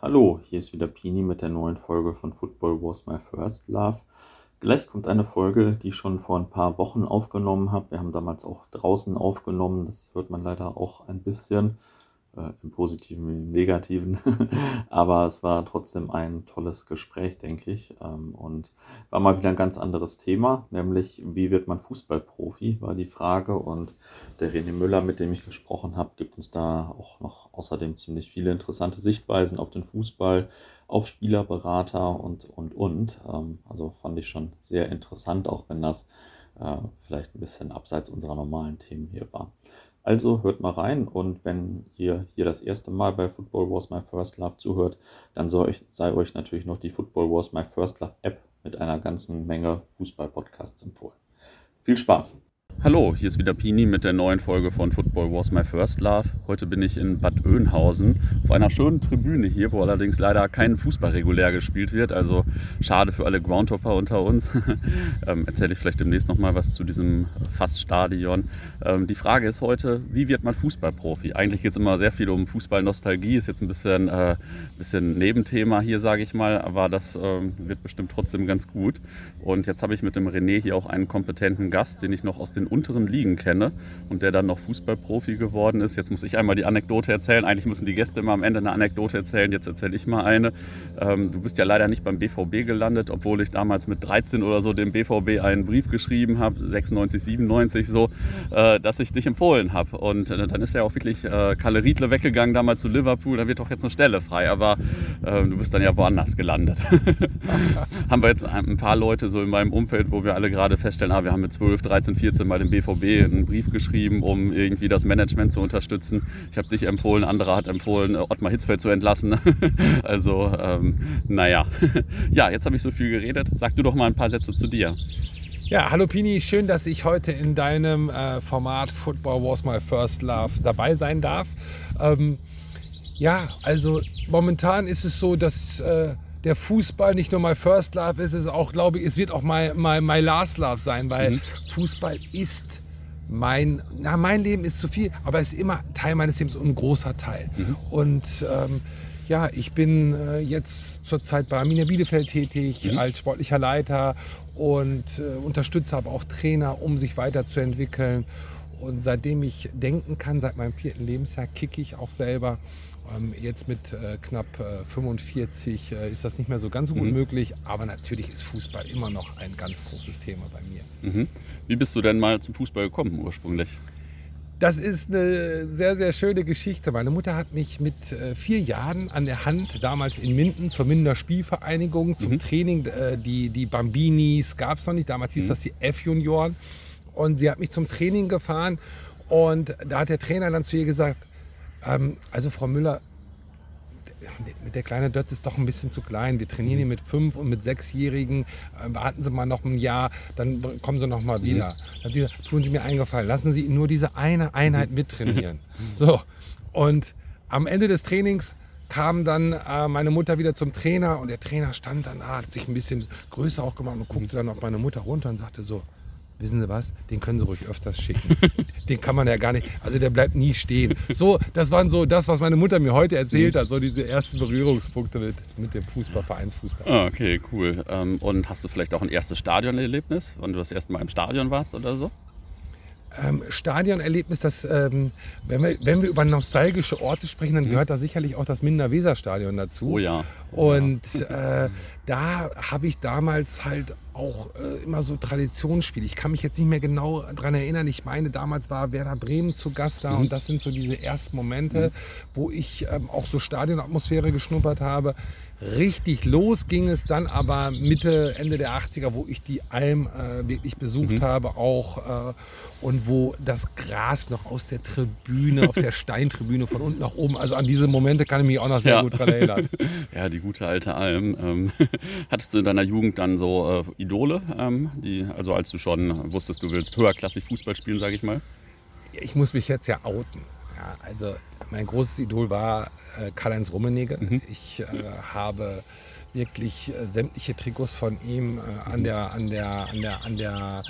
Hallo, hier ist wieder Pini mit der neuen Folge von Football Was My First Love. Gleich kommt eine Folge, die ich schon vor ein paar Wochen aufgenommen habe. Wir haben damals auch draußen aufgenommen, das hört man leider auch ein bisschen äh, im Positiven wie im Negativen. Aber es war trotzdem ein tolles Gespräch, denke ich. Ähm, und war mal wieder ein ganz anderes Thema, nämlich wie wird man Fußballprofi, war die Frage. Und der René Müller, mit dem ich gesprochen habe, gibt uns da auch noch außerdem ziemlich viele interessante Sichtweisen auf den Fußball, auf Spielerberater und, und, und. Ähm, also fand ich schon sehr interessant, auch wenn das äh, vielleicht ein bisschen abseits unserer normalen Themen hier war. Also hört mal rein und wenn ihr hier das erste Mal bei Football Was My First Love zuhört, dann sei euch, sei euch natürlich noch die Football Was My First Love App mit einer ganzen Menge Fußball-Podcasts empfohlen. Viel Spaß! Hallo, hier ist wieder Pini mit der neuen Folge von Football Was My First Love. Heute bin ich in Bad Oeynhausen auf einer schönen Tribüne hier, wo allerdings leider kein Fußball regulär gespielt wird. Also schade für alle Groundhopper unter uns. ähm, Erzähle ich vielleicht demnächst nochmal was zu diesem Faststadion. Ähm, die Frage ist heute, wie wird man Fußballprofi? Eigentlich geht es immer sehr viel um Fußballnostalgie, ist jetzt ein bisschen, äh, bisschen Nebenthema hier, sage ich mal, aber das äh, wird bestimmt trotzdem ganz gut. Und jetzt habe ich mit dem René hier auch einen kompetenten Gast, den ich noch aus den unteren Ligen kenne und der dann noch Fußballprofi geworden ist. Jetzt muss ich einmal die Anekdote erzählen. Eigentlich müssen die Gäste immer am Ende eine Anekdote erzählen. Jetzt erzähle ich mal eine. Ähm, du bist ja leider nicht beim BVB gelandet, obwohl ich damals mit 13 oder so dem BVB einen Brief geschrieben habe, 96, 97 so, äh, dass ich dich empfohlen habe. Und äh, dann ist ja auch wirklich äh, Kalle Riedle weggegangen damals zu Liverpool. Da wird doch jetzt eine Stelle frei. Aber äh, du bist dann ja woanders gelandet. haben wir jetzt ein paar Leute so in meinem Umfeld, wo wir alle gerade feststellen, ah, wir haben mit 12, 13, 14 mal dem BVB einen Brief geschrieben, um irgendwie das Management zu unterstützen. Ich habe dich empfohlen, andere hat empfohlen, Ottmar Hitzfeld zu entlassen. also, ähm, naja. Ja, jetzt habe ich so viel geredet. Sag du doch mal ein paar Sätze zu dir. Ja, hallo Pini, schön, dass ich heute in deinem äh, Format Football Was My First Love dabei sein darf. Ähm, ja, also momentan ist es so, dass äh, der Fußball nicht nur my first love ist, es auch, glaube ich, es wird auch my, my, my last love sein, weil mhm. Fußball ist mein, na, mein Leben ist zu viel, aber es ist immer Teil meines Lebens und ein großer Teil. Mhm. Und ähm, ja, ich bin äh, jetzt zurzeit bei Arminia Bielefeld tätig mhm. als sportlicher Leiter und äh, unterstütze aber auch Trainer, um sich weiterzuentwickeln. Und seitdem ich denken kann, seit meinem vierten Lebensjahr, kicke ich auch selber. Ähm, jetzt mit äh, knapp äh, 45 äh, ist das nicht mehr so ganz so gut mhm. möglich, aber natürlich ist Fußball immer noch ein ganz großes Thema bei mir. Mhm. Wie bist du denn mal zum Fußball gekommen ursprünglich? Das ist eine sehr, sehr schöne Geschichte. Meine Mutter hat mich mit äh, vier Jahren an der Hand damals in Minden zur Minder Spielvereinigung zum mhm. Training, äh, die, die Bambinis gab es noch nicht, damals hieß mhm. das die F-Junioren. Und sie hat mich zum Training gefahren und da hat der Trainer dann zu ihr gesagt, ähm, also Frau Müller, der kleine Dötz ist doch ein bisschen zu klein. Wir trainieren hier mit fünf und mit sechsjährigen. Äh, warten Sie mal noch ein Jahr, dann kommen Sie noch mal wieder. Mhm. Dann Sie, tun Sie mir eingefallen, lassen Sie ihn nur diese eine Einheit mhm. mittrainieren. so und am Ende des Trainings kam dann äh, meine Mutter wieder zum Trainer und der Trainer stand dann, ah, hat sich ein bisschen größer auch gemacht und guckte dann auf meine Mutter runter und sagte so, wissen Sie was, den können Sie ruhig öfters schicken. den kann man ja gar nicht, also der bleibt nie stehen. So, das waren so das, was meine Mutter mir heute erzählt hat, so diese ersten Berührungspunkte mit, mit dem Fußball, Vereinsfußball. Ah, okay, cool. Ähm, und hast du vielleicht auch ein erstes Stadionerlebnis, wann du das erste Mal im Stadion warst oder so? ähm, Stadionerlebnis, das, ähm, wenn, wir, wenn wir über nostalgische Orte sprechen, dann mhm. gehört da sicherlich auch das Minder-Weser-Stadion dazu. Oh ja. Oh Und ja. Äh, da habe ich damals halt auch äh, immer so Traditionsspiele. Ich kann mich jetzt nicht mehr genau daran erinnern. Ich meine, damals war Werder Bremen zu Gast da mhm. und das sind so diese ersten Momente, mhm. wo ich ähm, auch so Stadionatmosphäre geschnuppert habe. Richtig los ging es dann aber Mitte, Ende der 80er, wo ich die Alm äh, wirklich besucht mhm. habe auch äh, und wo das Gras noch aus der Tribüne, auf der Steintribüne von unten nach oben, also an diese Momente kann ich mich auch noch sehr ja. gut dran erinnern. Ja, die gute alte Alm. Ähm, hattest du in deiner Jugend dann so äh, Idole, ähm, die, also als du schon wusstest, du willst höherklassig Fußball spielen, sage ich mal? Ich muss mich jetzt ja outen. Ja, also mein großes Idol war äh, Karl-Heinz Rummenigge. Mhm. Ich äh, habe wirklich äh, sämtliche Trikots von ihm äh, an der, an der, an der, an der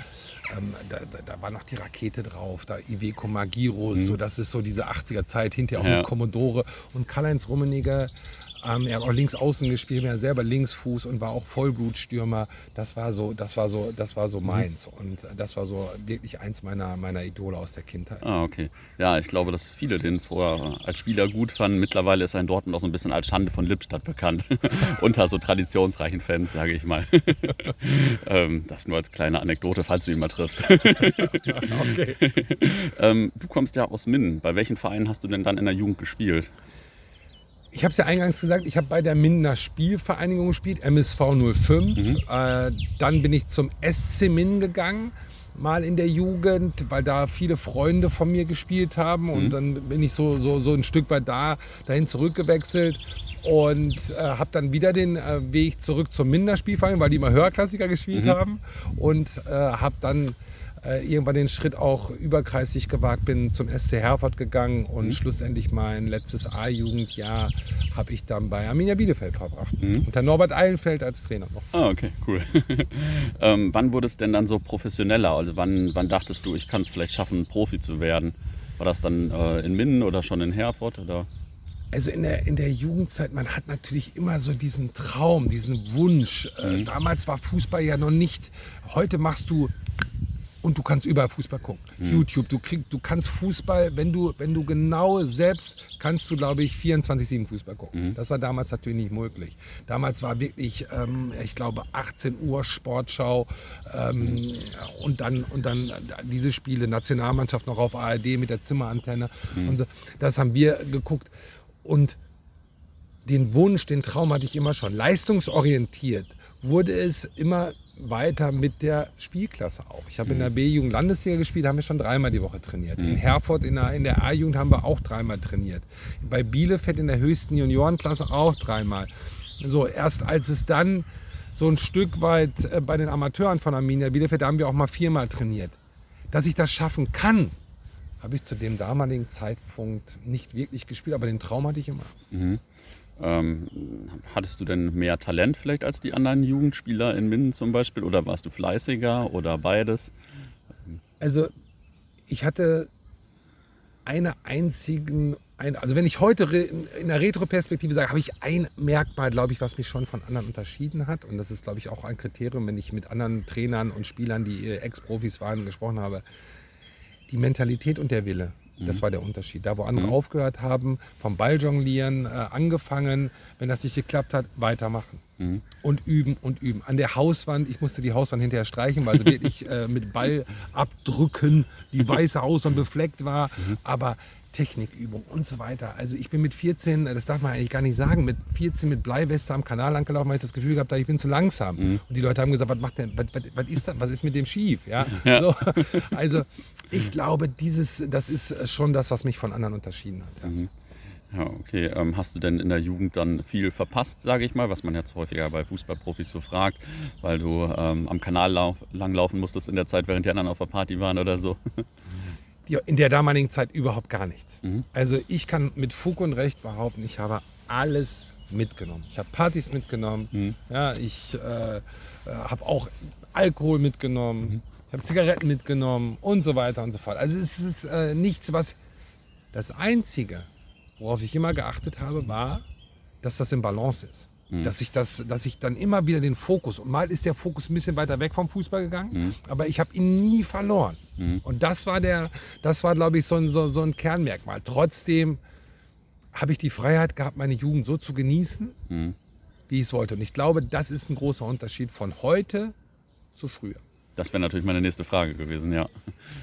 ähm, da, da, da, war noch die Rakete drauf, da Iveco Magirus, mhm. so das ist so diese 80er Zeit, hinterher auch ja. mit Commodore und Karl-Heinz Rummenigge Ähm, er hat auch links außen gespielt, er selber Linksfuß und war auch Vollblutstürmer. Das war so, das war so, das war so mhm. meins. Und das war so wirklich eins meiner, meiner Idole aus der Kindheit. Ah, okay. Ja, ich glaube, dass viele den vorher als Spieler gut fanden. Mittlerweile ist er in Dortmund auch so ein bisschen als Schande von Lippstadt bekannt. Unter so traditionsreichen Fans, sage ich mal. ähm, das nur als kleine Anekdote, falls du ihn mal triffst. okay. ähm, du kommst ja aus Minden. Bei welchen Vereinen hast du denn dann in der Jugend gespielt? Ich habe es ja eingangs gesagt, ich habe bei der Mindener Spielvereinigung gespielt, MSV 05. Mhm. Äh, dann bin ich zum SC Minden gegangen, mal in der Jugend, weil da viele Freunde von mir gespielt haben. Mhm. Und dann bin ich so, so, so ein Stück weit da, dahin zurückgewechselt und äh, habe dann wieder den äh, Weg zurück zum Mindener Spielverein, weil die immer Höherklassiker gespielt mhm. haben. Und äh, habe dann äh, irgendwann den Schritt auch überkreisig gewagt bin, zum SC Herford gegangen und mhm. schlussendlich mein letztes A-Jugendjahr habe ich dann bei Arminia Bielefeld verbracht. Mhm. Unter Norbert Eilenfeld als Trainer noch. Ah, okay, cool. ähm, wann wurde es denn dann so professioneller? Also wann, wann dachtest du, ich kann es vielleicht schaffen, Profi zu werden? War das dann äh, in Minden oder schon in Herford? Oder? Also in der, in der Jugendzeit, man hat natürlich immer so diesen Traum, diesen Wunsch. Äh, mhm. Äh, damals war Fußball ja noch nicht, heute machst du und du kannst überall Fußball gucken. Mhm. YouTube, du kriegst, du kannst Fußball, wenn du, wenn du genau selbst, kannst du, glaube ich, 24-7 Fußball gucken. Mhm. Das war damals natürlich nicht möglich. Damals war wirklich, ähm, ich glaube, 18 Uhr Sportschau ähm, und, dann, und dann diese Spiele, Nationalmannschaft noch auf ARD mit der Zimmerantenne. Mhm. Und das haben wir geguckt. Und den Wunsch, den Traum hatte ich immer schon. Leistungsorientiert wurde es immer weiter mit der Spielklasse auch. Ich habe in der B-Jugend Landesliga gespielt, haben wir schon dreimal die Woche trainiert. In mhm. Herford in der, in der A-Jugend haben wir auch dreimal trainiert. Bei Bielefeld in der höchsten Juniorenklasse auch dreimal. So, erst als es dann so ein Stück weit äh, bei den Amateuren von Arminia Bielefeld, da haben wir auch mal viermal trainiert. Dass ich das schaffen kann, habe ich zu dem damaligen Zeitpunkt nicht wirklich gespielt, aber den Traum hatte ich immer. Mhm. Ähm, hattest du denn mehr Talent vielleicht als die anderen Jugendspieler in Minden zum Beispiel? Oder warst du fleißiger oder beides? Also ich hatte eine einzigen, ein, also wenn ich heute in der Retroperspektive sage, habe ich ein Merkmal, glaube ich, was mich schon von anderen unterschieden hat. Und das ist, glaube ich, auch ein Kriterium, wenn ich mit anderen Trainern und Spielern, die Ex-Profis waren, gesprochen habe. Die Mentalität und der Wille. Das mhm. war der Unterschied. Da, wo andere mhm. aufgehört haben, vom Balljonglieren äh, angefangen, wenn das nicht geklappt hat, weitermachen. Mhm. Und üben und üben. An der Hauswand, ich musste die Hauswand hinterher streichen, weil sie wirklich äh, mit Ballabdrücken die weiße Hauswand befleckt war. Mhm. Aber Technikübung und so weiter. Also ich bin mit 14, das darf man eigentlich gar nicht sagen, mit 14 mit Bleiweste am Kanal angelaufen, weil ich das Gefühl gehabt, ich bin zu langsam. Mhm. Und die Leute haben gesagt, was macht denn, was, was, was, ist das, was ist mit dem schief? Ja? ja. So, also ich glaube, dieses, das ist schon das, was mich von anderen unterschieden hat. Ja. Mhm. Ja, okay. Ähm, hast du denn in der Jugend dann viel verpasst, sage ich mal, was man jetzt häufiger bei Fußballprofis so fragt, weil du ähm, am Kanal langlaufen musstest in der Zeit, während die anderen auf der Party waren oder so? In der damaligen Zeit überhaupt gar nicht. Mhm. Also ich kann mit Fug und Recht behaupten, ich habe alles mitgenommen. Ich habe Partys mitgenommen, mhm. ja, ich äh, äh, habe auch Alkohol mitgenommen, mhm. ich habe Zigaretten mitgenommen und so weiter und so fort. Also es ist äh, nichts, was... Das Einzige, worauf ich immer geachtet habe, war, dass das im Balance ist. Mhm. Dass, ich das, dass ich dann immer wieder den Fokus, und mal ist der Fokus ein bisschen weiter weg vom Fußball gegangen, mhm. aber ich habe ihn nie verloren. Mhm. Und das war, der, das war glaube ich, so ein, so, so ein Kernmerkmal. Trotzdem habe ich die Freiheit gehabt, meine Jugend so zu genießen, mhm. wie ich es wollte. Und ich glaube, das ist ein großer Unterschied von heute zu früher. Das wäre natürlich meine nächste Frage gewesen, ja.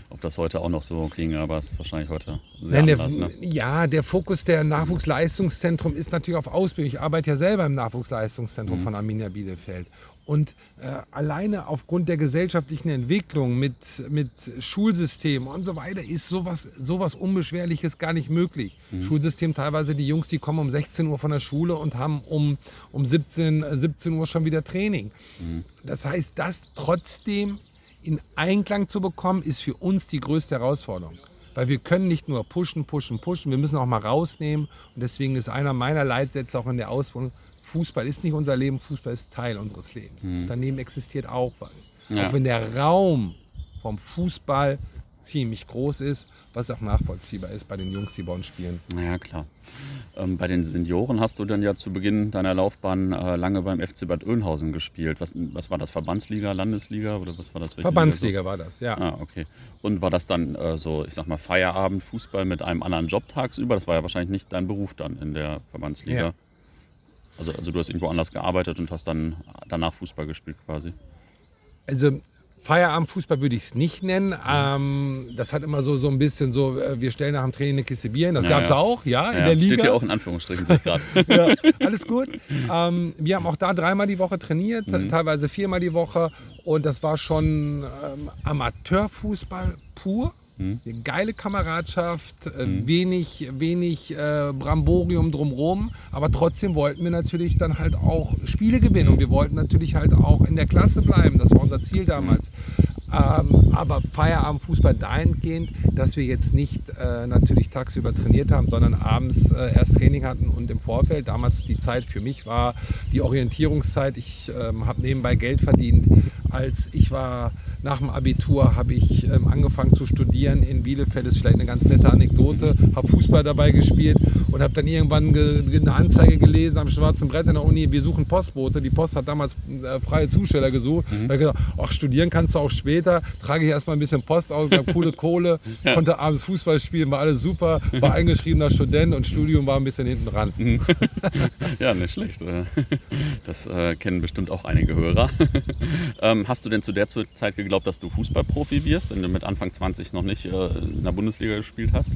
Ob das heute auch noch so ging, aber es ist wahrscheinlich heute sehr Nein, anders. Der, ne? Ja, der Fokus der Nachwuchsleistungszentrum ist natürlich auf Ausbildung. Ich arbeite ja selber im Nachwuchsleistungszentrum mhm. von Arminia Bielefeld. Und äh, alleine aufgrund der gesellschaftlichen Entwicklung mit, mit Schulsystem und so weiter ist sowas, sowas Unbeschwerliches gar nicht möglich. Mhm. Schulsystem teilweise, die Jungs, die kommen um 16 Uhr von der Schule und haben um, um 17, 17 Uhr schon wieder Training. Mhm. Das heißt, das trotzdem in Einklang zu bekommen, ist für uns die größte Herausforderung. Weil wir können nicht nur pushen, pushen, pushen, wir müssen auch mal rausnehmen. Und deswegen ist einer meiner Leitsätze auch in der Ausbildung, Fußball ist nicht unser Leben, Fußball ist Teil unseres Lebens. Mhm. Daneben existiert auch was. Ja. Auch wenn der Raum vom Fußball ziemlich groß ist, was auch nachvollziehbar ist bei den Jungs, die bei uns spielen. Naja, klar. Ähm, bei den Senioren hast du dann ja zu Beginn deiner Laufbahn äh, lange beim FC Bad Oeynhausen gespielt. Was, was war das? Verbandsliga, Landesliga oder was war das? Verbandsliga war das, ja. Ah, okay. Und war das dann äh, so, ich sag mal, Feierabend, Fußball mit einem anderen Job tagsüber? Das war ja wahrscheinlich nicht dein Beruf dann in der Verbandsliga. Ja. Also, also du hast irgendwo anders gearbeitet und hast dann danach Fußball gespielt quasi. Also Feierabendfußball würde ich es nicht nennen. Ähm, das hat immer so, so ein bisschen so, äh, wir stellen nach dem Training eine Kiste Bier. Das ja, gab es ja. auch, ja, in der Liga. Steht hier auch in Anführungsstrichen gerade. ja, alles gut. Ähm, wir haben auch da dreimal die Woche trainiert, mhm. teilweise viermal die Woche. Und das war schon ähm, Amateurfußball pur. Mhm. Geile Kameradschaft, mhm. wenig, wenig äh, Bramborium drumherum, aber trotzdem wollten wir natürlich dann halt auch Spiele gewinnen und wir wollten natürlich halt auch in der Klasse bleiben. Das war unser Ziel damals. Ähm, aber Feierabendfußball dahingehend, dass wir jetzt nicht äh, natürlich tagsüber trainiert haben, sondern abends äh, erst Training hatten und im Vorfeld. Damals die Zeit für mich war die Orientierungszeit. Ich ähm, habe nebenbei Geld verdient. Als ich war nach dem Abitur, habe ich ähm, angefangen zu studieren in Bielefeld. Das ist vielleicht eine ganz nette Anekdote. Habe Fußball dabei gespielt und habe dann irgendwann eine Anzeige gelesen am schwarzen Brett in der Uni. Wir suchen Postbote. Die Post hat damals äh, freie Zusteller gesucht. Mhm. Da habe ich gedacht, ach, studieren kannst du auch später trage ich erstmal ein bisschen Post aus, habe coole Kohle, ja. konnte abends Fußball spielen, war alles super, war eingeschriebener Student und Studium war ein bisschen hinten dran. Mhm. ja, nicht schlecht. Das äh, kennen bestimmt auch einige Hörer. Ähm, hast du denn zu der Zeit geglaubt, dass du Fußballprofi wirst, wenn du mit Anfang 20 noch nicht äh, in der Bundesliga gespielt hast?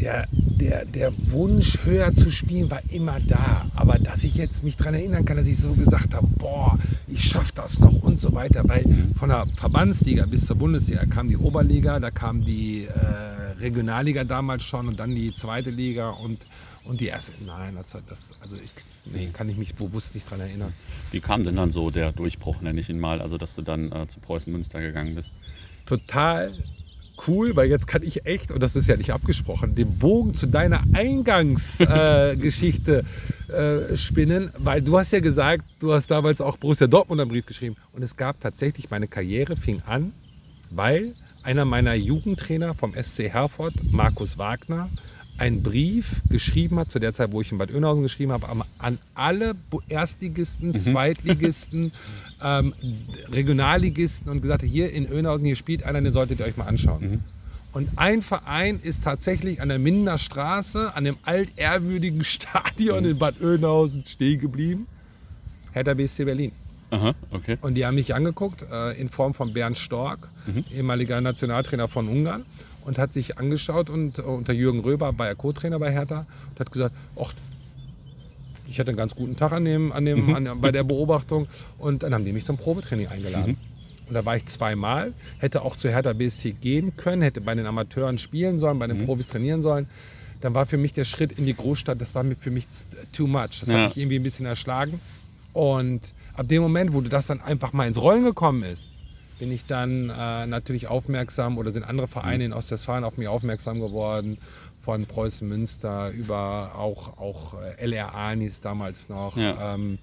der, der, der Wunsch, höher zu spielen, war immer da. Aber dass ich jetzt mich daran erinnern kann, dass ich so gesagt habe, boah, ich schaffe das noch und so weiter. Weil von der Verbandsliga bis zur Bundesliga kam die Oberliga, da kam die äh, Regionalliga damals schon und dann die zweite Liga und, und die erste. Nein, das, das, also ich nee, kann ich mich bewusst nicht daran erinnern. Wie kam denn dann so der Durchbruch, nenne ich ihn mal, also dass du dann äh, zu Preußen Münster gegangen bist? Total cool, weil jetzt kann ich echt, und das ist ja nicht abgesprochen, den Bogen zu deiner Eingangsgeschichte äh, äh, spinnen, weil du hast ja gesagt, du hast damals auch Borussia Dortmund einen Brief geschrieben. Und es gab tatsächlich, meine Karriere fing an, weil einer meiner Jugendtrainer vom SC Herford, Markus Wagner, einen Brief geschrieben hat, zu der Zeit, wo ich in Bad Oeynhausen geschrieben habe, an alle Erstligisten, mhm. Zweitligisten, ähm, Regionalligisten und gesagt, hier in Oeynhausen, hier spielt einer, den solltet ihr euch mal anschauen. Mhm. Und ein Verein ist tatsächlich an der Mindener Straße, an dem altehrwürdigen Stadion mhm. in Bad Oeynhausen stehen geblieben. Hertha BSC Berlin. Aha, okay. Und die haben mich angeguckt äh, in Form von Bernd Stork, mhm. ehemaliger Nationaltrainer von Ungarn und hat sich angeschaut und äh, unter Jürgen Röber war er Co-Trainer bei Hertha und hat gesagt, ach, ich hatte einen ganz guten Tag an dem, an dem, mhm. an, bei der Beobachtung und dann haben die mich zum Probetraining eingeladen. Mhm. Und da war ich zweimal, hätte auch zu Hertha BSC gehen können, hätte bei den Amateuren spielen sollen, bei den mhm. Profis trainieren sollen. Dann war für mich der Schritt in die Großstadt, das war für mich too much. Das ja. hat mich irgendwie ein bisschen erschlagen. Und ab dem Moment, wo das dann einfach mal ins Rollen gekommen ist, bin ich dann äh, natürlich aufmerksam oder sind andere Vereine in Ostwestfalen auf mich aufmerksam geworden, von Preußen Münster über auch, auch äh, LR Anis damals noch, ja. ähm,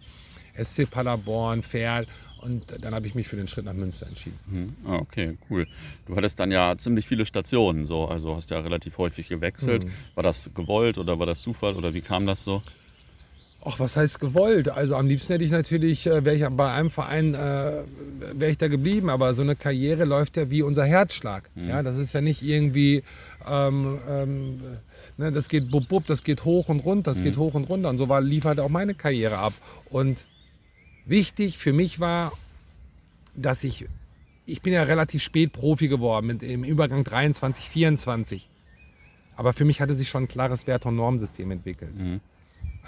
SC Paderborn, Ferl. Und dann habe ich mich für den Schritt nach Münster entschieden. Mhm. Ah, okay, cool. Du hattest dann ja ziemlich viele Stationen, so, also hast ja relativ häufig gewechselt. Mhm. War das gewollt oder war das Zufall oder wie kam das so? Ach, was heißt gewollt? Also am liebsten hätte ich natürlich, äh, wäre ich bei einem Verein, äh, wäre ich da geblieben. Aber so eine Karriere läuft ja wie unser Herzschlag. Mhm. Ja, das ist ja nicht irgendwie, ähm, ähm, ne, das geht bub, bub, das geht hoch und runter, das mhm. geht hoch und runter. Und so war, lief halt auch meine Karriere ab. Und wichtig für mich war, dass ich, ich bin ja relativ spät Profi geworden, mit, im Übergang 23, 24. Aber für mich hatte sich schon ein klares Wert- und Normsystem entwickelt. Mhm.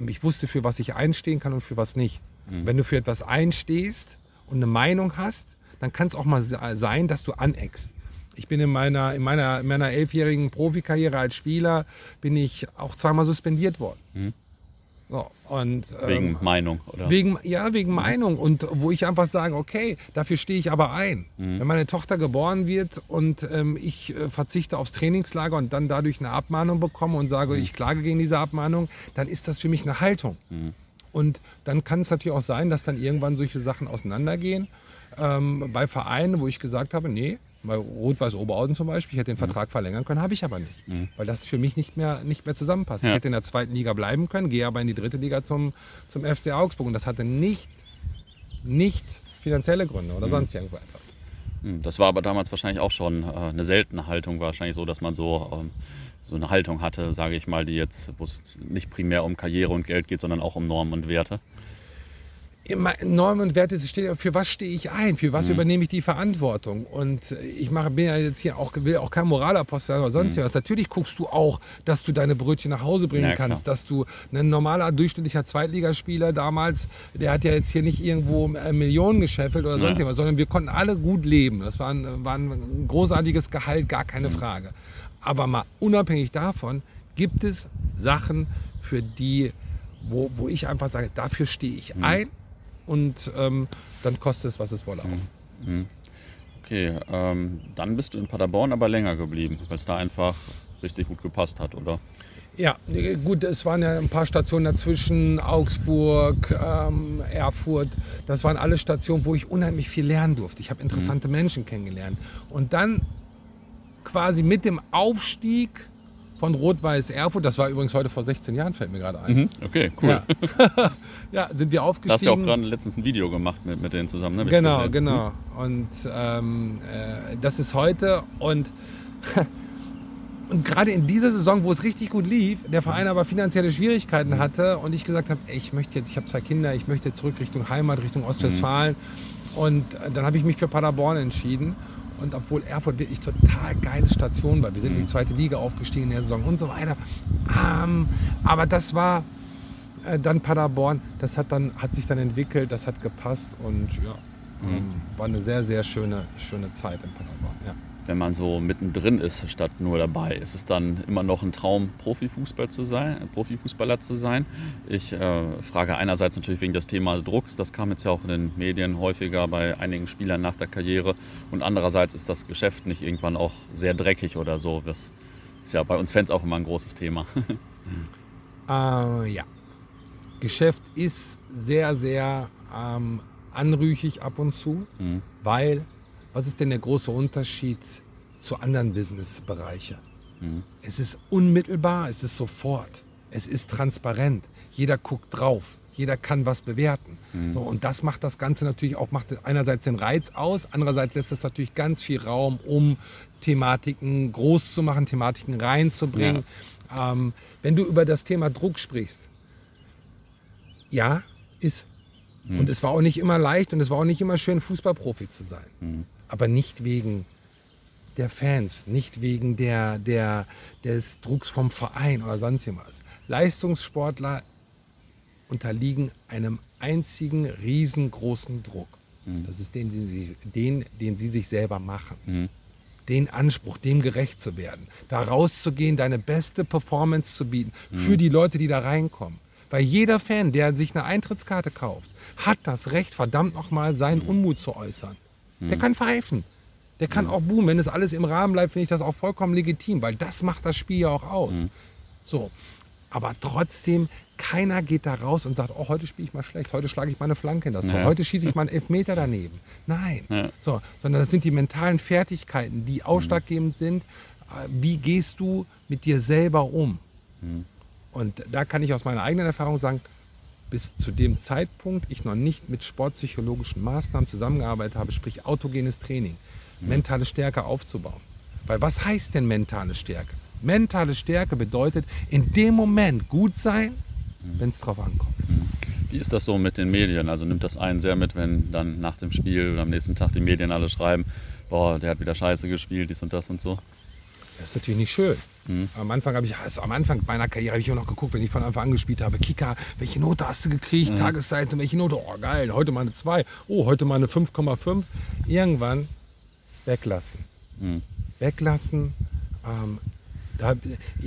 Ich wusste, für was ich einstehen kann und für was nicht. Mhm. Wenn du für etwas einstehst und eine Meinung hast, dann kann es auch mal sein, dass du aneckst. Ich bin in meiner, in meiner, in meiner elfjährigen Profikarriere als Spieler bin ich auch zweimal suspendiert worden. Mhm. So, und, ähm, wegen Meinung, oder? Wegen, ja, wegen mhm. Meinung. Und wo ich einfach sage, okay, dafür stehe ich aber ein. Mhm. Wenn meine Tochter geboren wird und ähm, ich äh, verzichte aufs Trainingslager und dann dadurch eine Abmahnung bekomme und sage, mhm. ich klage gegen diese Abmahnung, dann ist das für mich eine Haltung. Mhm. Und dann kann es natürlich auch sein, dass dann irgendwann solche Sachen auseinandergehen. Ähm, bei Vereinen, wo ich gesagt habe, nee, Bei Rot-Weiß Oberhausen zum Beispiel, ich hätte den Mhm. Vertrag verlängern können, habe ich aber nicht. Weil das für mich nicht mehr, nicht mehr zusammenpasst. Ja. Ich hätte in der zweiten Liga bleiben können, gehe aber in die dritte Liga zum, zum FC Augsburg. Und das hatte nicht, nicht finanzielle Gründe Mhm. oder sonst irgendwo etwas. Hm, Das war aber damals wahrscheinlich auch schon äh, eine seltene Haltung, wahrscheinlich so, dass man so, ähm, so eine Haltung hatte, sage ich mal, die jetzt, wo es nicht primär um Karriere und Geld geht, sondern auch um Normen und Werte. Immer Normen und Werte, es steht, für was stehe ich ein, für Mhm. was übernehme ich die Verantwortung. Und ich mache, bin ja jetzt hier auch, will auch kein Moralapostel oder sonst was. Natürlich guckst du auch, dass du deine Brötchen nach Hause bringen Mhm. Ja, klar. kannst, dass du ein normaler, durchschnittlicher Zweitligaspieler damals, der hat ja jetzt hier nicht irgendwo äh, Millionen gescheffelt oder sonst Ja. was, sondern wir konnten alle gut leben. Das war ein, war ein großartiges Gehalt, gar Mhm. keine Frage. Aber mal unabhängig davon gibt es Sachen, für die, wo, wo ich einfach sage, dafür stehe ich Mhm. ein und ähm, dann kostet es, was es wolle auch. Okay, ähm, dann bist du in Paderborn aber länger geblieben, weil es da einfach richtig gut gepasst hat, oder? Ja, äh, gut, es waren ja ein paar Stationen dazwischen, Augsburg, ähm, Erfurt. Das waren alle Stationen, wo ich unheimlich viel lernen durfte. Ich habe interessante Menschen kennengelernt. Und dann quasi mit dem Aufstieg von Rot-Weiß Erfurt, das war übrigens heute vor 16 Jahren, fällt mir gerade ein. Mhm, okay, cool. Ja. ja, sind wir Da hast du ja auch aufgestiegen. gerade letztens ein Video gemacht mit, mit denen zusammen, ne? Genau, genau. Und ähm, äh, das ist heute und und gerade in dieser Saison, wo es richtig gut lief, der Verein aber finanzielle Schwierigkeiten hatte und ich gesagt habe, ey, ich möchte jetzt, ich habe zwei Kinder, ich möchte zurück Richtung Heimat, Richtung Ostwestfalen. Und äh, dann habe ich mich für Paderborn entschieden. Und obwohl Erfurt wirklich total geile Station war, wir sind in die zweite Liga aufgestiegen in der Saison und so weiter. Ähm, aber das war äh, dann Paderborn, das hat, dann, hat sich dann entwickelt, das hat gepasst und ja, ähm, war eine sehr, sehr schöne, schöne Zeit in Paderborn. Ja. Wenn man so mittendrin ist, statt nur dabei, ist es dann immer noch ein Traum, Profifußball zu sein, Profifußballer zu sein. Ich äh, frage einerseits natürlich wegen des Themas Drucks, das kam jetzt ja auch in den Medien häufiger bei einigen Spielern nach der Karriere. Und andererseits ist das Geschäft nicht irgendwann auch sehr dreckig oder so. Das ist ja bei uns Fans auch immer ein großes Thema. Äh, ja. Geschäft ist sehr, sehr ähm, anrüchig ab und zu, Mhm. weil was ist denn der große Unterschied zu anderen Businessbereichen? Mhm. Es ist unmittelbar, es ist sofort, es ist transparent, jeder guckt drauf, jeder kann was bewerten. So, und das macht das Ganze natürlich auch, macht einerseits den Reiz aus, andererseits lässt es natürlich ganz viel Raum, um Thematiken groß zu machen, Thematiken reinzubringen. Ähm, wenn du über das Thema Druck sprichst, ja, ist. Und es war auch nicht immer leicht und es war auch nicht immer schön, Fußballprofi zu sein. Aber nicht wegen der Fans, nicht wegen der, der, des Drucks vom Verein oder sonst was. Leistungssportler unterliegen einem einzigen riesengroßen Druck. Das ist den, den sie, den, den sie sich selber machen. Den Anspruch, dem gerecht zu werden. Da rauszugehen, deine beste Performance zu bieten für die Leute, die da reinkommen. Weil jeder Fan, der sich eine Eintrittskarte kauft, hat das Recht, verdammt nochmal seinen Unmut zu äußern. Der kann pfeifen. Der kann auch buhen. Wenn es alles im Rahmen bleibt, finde ich das auch vollkommen legitim, weil das macht das Spiel ja auch aus. So. Aber trotzdem, keiner geht da raus und sagt, oh, heute spiele ich mal schlecht, heute schlage ich mal eine Flanke in das Tor, Ja. heute schieße ich mal einen Elfmeter daneben. Nein. Ja. So, sondern das sind die mentalen Fertigkeiten, die ausschlaggebend sind. Äh, Wie gehst du mit dir selber um? Und da kann ich aus meiner eigenen Erfahrung sagen, bis zu dem Zeitpunkt ich noch nicht mit sportpsychologischen Maßnahmen zusammengearbeitet habe, sprich autogenes Training, mentale Stärke aufzubauen. Weil was heißt denn mentale Stärke? Mentale Stärke bedeutet in dem Moment gut sein, wenn es drauf ankommt. Wie ist das so mit den Medien? Also nimmt das einen sehr mit, wenn dann nach dem Spiel oder am nächsten Tag die Medien alle schreiben, boah, der hat wieder scheiße gespielt, dies und das und so. Das ist natürlich nicht schön. Am Anfang habe ich, also am Anfang meiner Karriere habe ich auch noch geguckt, wenn ich von Anfang an gespielt habe, Kika, welche Note hast du gekriegt? Tageszeitung, welche Note? Oh geil, heute mal eine 2. Oh, heute mal eine 5,5. Irgendwann weglassen. Mhm. Weglassen. Ähm, da,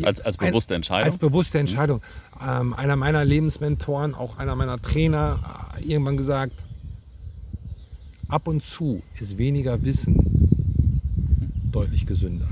Als- als bewusste Entscheidung? Als bewusste Entscheidung. Ähm, einer meiner Lebensmentoren, auch einer meiner Trainer, äh, irgendwann gesagt, ab und zu ist weniger Wissen deutlich gesünder.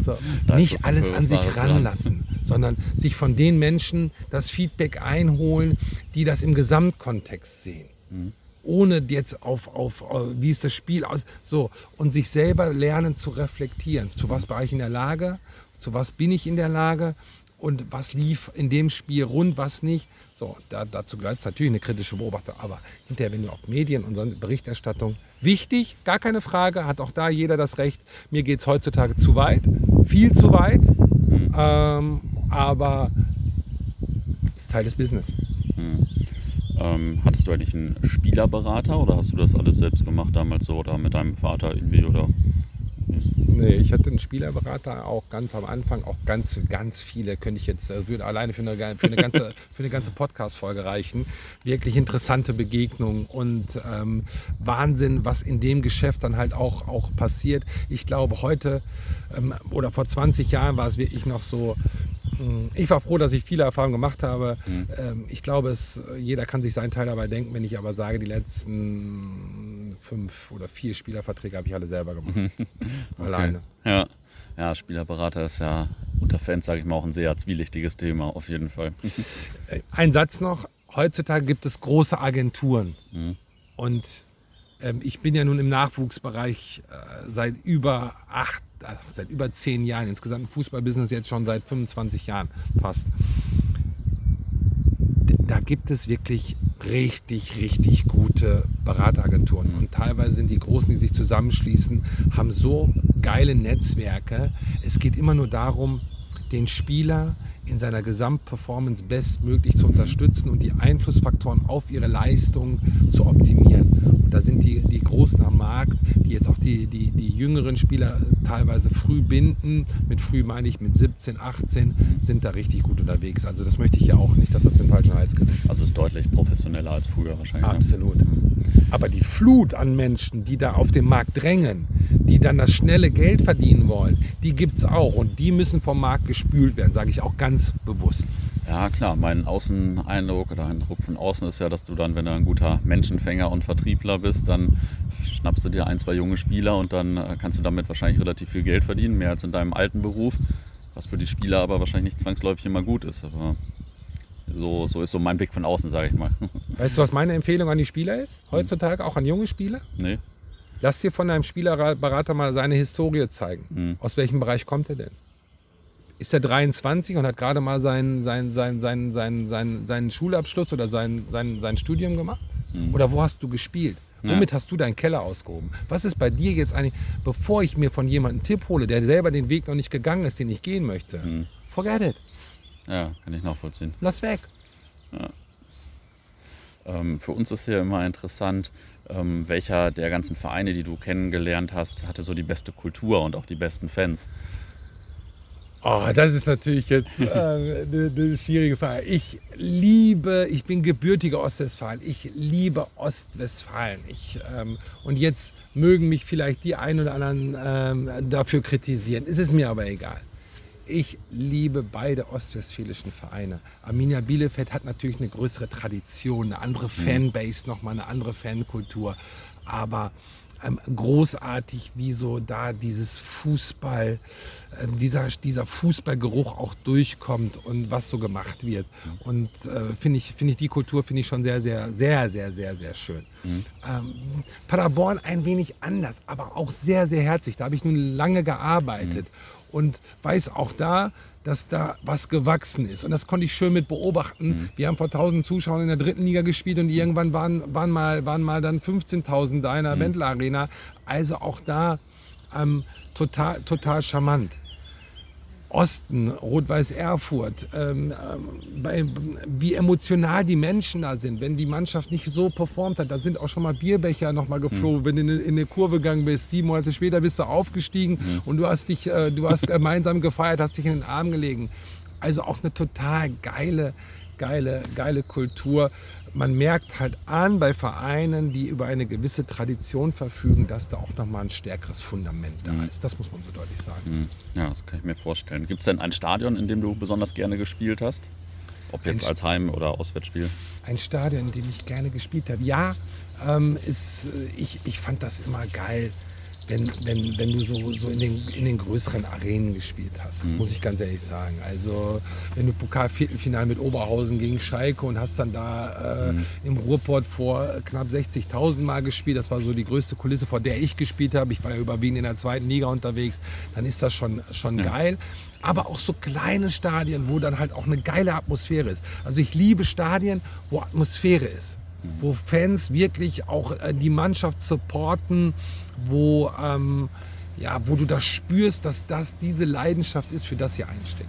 So, nicht alles an sich Wahres dran. ranlassen, sondern sich von den Menschen das Feedback einholen, die das im Gesamtkontext sehen. Hm. ohne jetzt auf, auf, wie ist das Spiel aus, so, und sich selber lernen zu reflektieren. Zu was war ich in der Lage? Zu was bin ich in der Lage? Und was lief in dem Spiel rund, was nicht? So, da, dazu gehört natürlich eine kritische Beobachtung. Aber hinterher, wenn du auf Medien und Berichterstattung, wichtig, gar keine Frage, hat auch da jeder das Recht. Mir geht es heutzutage zu weit, viel zu weit. Mhm. Ähm, aber ist Teil des Business. Mhm. Ähm, hattest du eigentlich einen Spielerberater oder hast du das alles selbst gemacht damals so oder mit deinem Vater irgendwie oder? Nee, ich hatte einen Spielerberater auch ganz am Anfang, auch ganz, ganz viele, könnte ich jetzt, das würde alleine für eine, für eine ganze, für eine ganze Podcast-Folge reichen. Wirklich interessante Begegnungen und ähm, Wahnsinn, was in dem Geschäft dann halt auch, auch passiert. Ich glaube, heute ähm, oder vor 20 Jahren war es wirklich noch so, hm, ich war froh, dass ich viele Erfahrungen gemacht habe. Mhm. Ich glaube, es, jeder kann sich seinen Teil dabei denken, wenn ich aber sage, die letzten fünf oder vier Spielerverträge habe ich alle selber gemacht. okay. Alleine. Ja. ja, Spielerberater ist ja unter Fans, sage ich mal, auch ein sehr zwielichtiges Thema, auf jeden Fall. Äh, ein Satz noch. Heutzutage gibt es große Agenturen. Mhm. Und ähm, ich bin ja nun im Nachwuchsbereich äh, seit über acht, also seit über zehn Jahren, insgesamt im Fußballbusiness jetzt schon seit 25 Jahren fast. Da gibt es wirklich richtig, richtig gute Berateragenturen. Und teilweise sind die Großen, die sich zusammenschließen, haben so geile Netzwerke. Es geht immer nur darum, den Spieler in seiner Gesamtperformance bestmöglich zu unterstützen und die Einflussfaktoren auf ihre Leistung zu optimieren. Und da sind die, die Großen am Markt, die jetzt auch die, die, die jüngeren Spieler teilweise früh binden. Mit früh meine ich mit 17, 18, sind da richtig gut unterwegs. Also das möchte ich ja auch nicht, dass das den falschen Hals gibt. Also ist deutlich professioneller als früher wahrscheinlich. Ne? Absolut. Aber die Flut an Menschen, die da auf den Markt drängen, die dann das schnelle Geld verdienen wollen, die gibt es auch. Und die müssen vom Markt gespült werden, sage ich auch ganz bewusst. Ja, klar. Mein Außeneindruck oder Eindruck von außen ist ja, dass du dann, wenn du ein guter Menschenfänger und Vertriebler bist, dann schnappst du dir ein, zwei junge Spieler und dann äh, kannst du damit wahrscheinlich relativ viel Geld verdienen, mehr als in deinem alten Beruf, was für die Spieler aber wahrscheinlich nicht zwangsläufig immer gut ist. Aber so, so ist so mein Blick von außen, sage ich mal. Weißt du, was meine Empfehlung an die Spieler ist? Heutzutage auch an junge Spieler? Nee. Lass dir von deinem Spielerberater mal seine Historie zeigen. Mhm. Aus welchem Bereich kommt er denn? Ist er 23 und hat gerade mal seinen, seinen, seinen, seinen, seinen, seinen, seinen Schulabschluss oder sein, sein, sein Studium gemacht? Mhm. Oder wo hast du gespielt? Womit ja. hast du deinen Keller ausgehoben? Was ist bei dir jetzt eigentlich, bevor ich mir von jemandem einen Tipp hole, der selber den Weg noch nicht gegangen ist, den ich gehen möchte? Mhm. Forget it. Ja, kann ich nachvollziehen. Lass weg. Ja. Ähm, für uns ist hier immer interessant, ähm, welcher der ganzen Vereine, die du kennengelernt hast, hatte so die beste Kultur und auch die besten Fans. Oh, das ist natürlich jetzt äh, eine, eine, schwierige Frage. Ich liebe, ich bin gebürtiger Ostwestfalen. Ich liebe Ostwestfalen. Ich, ähm, und jetzt mögen mich vielleicht die einen oder anderen ähm, dafür kritisieren. Es ist mir aber egal. Ich liebe beide ostwestfälischen Vereine. Arminia Bielefeld hat natürlich eine größere Tradition, eine andere mhm. Fanbase, nochmal eine andere Fankultur. Aber ähm, großartig, wie so da dieses Fußball, äh, dieser, dieser Fußballgeruch auch durchkommt und was so gemacht wird. Und äh, finde ich, finde ich die Kultur finde ich schon sehr, sehr, sehr, sehr, sehr, sehr schön. Mhm. Ähm, Paderborn ein wenig anders, aber auch sehr, sehr herzlich. Da habe ich nun lange gearbeitet. Mhm und weiß auch da, dass da was gewachsen ist. Und das konnte ich schön mit beobachten. Mhm. Wir haben vor 1000 Zuschauern in der dritten Liga gespielt und irgendwann waren, waren, mal, waren mal dann 15.000 da in der mhm. Wendler Arena. Also auch da ähm, total, total charmant. Osten, Rot-Weiß Erfurt, ähm, ähm, bei, wie emotional die Menschen da sind, wenn die Mannschaft nicht so performt hat, da sind auch schon mal Bierbecher nochmal geflogen, mhm. wenn du in, in eine Kurve gegangen bist, sieben Monate später bist du aufgestiegen mhm. und du hast dich, äh, du hast gemeinsam gefeiert, hast dich in den Arm gelegen. Also auch eine total geile, geile, geile Kultur man merkt halt an bei Vereinen, die über eine gewisse Tradition verfügen, dass da auch nochmal ein stärkeres Fundament da mhm. ist. Das muss man so deutlich sagen. Mhm. Ja, das kann ich mir vorstellen. Gibt es denn ein Stadion, in dem du besonders gerne gespielt hast? Ob jetzt ein als Heim- oder Auswärtsspiel? Ein Stadion, in dem ich gerne gespielt habe. Ja, ähm, ist, äh, ich, ich fand das immer geil wenn, wenn, wenn du so, so in, den, in den größeren Arenen gespielt hast, Mhm. muss ich ganz ehrlich sagen. Also wenn du Pokalviertelfinale mit Oberhausen gegen Schalke und hast dann da äh, Mhm. im Ruhrport vor knapp 60.000 Mal gespielt, das war so die größte Kulisse, vor der ich gespielt habe. Ich war ja überwiegend in der zweiten Liga unterwegs, dann ist das schon, schon Ja. geil. Aber auch so kleine Stadien, wo dann halt auch eine geile Atmosphäre ist. Also ich liebe Stadien, wo Atmosphäre ist. Wo Fans wirklich auch äh, die Mannschaft supporten, wo, ähm, ja, wo du das spürst, dass das diese Leidenschaft ist, für das sie einstehen.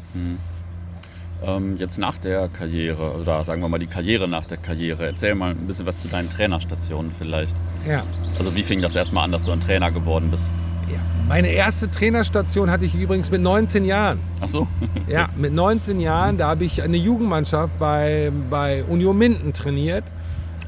Ähm, jetzt nach der Karriere, oder sagen wir mal die Karriere nach der Karriere, erzähl mal ein bisschen was zu deinen Trainerstationen vielleicht. Ja. Also wie fing das erstmal an, dass du ein Trainer geworden bist? ja. Meine erste Trainerstation hatte ich übrigens mit 19 Jahren. Ach so? Ja, mit 19 Jahren, da habe ich eine Jugendmannschaft bei, bei Union Minden trainiert.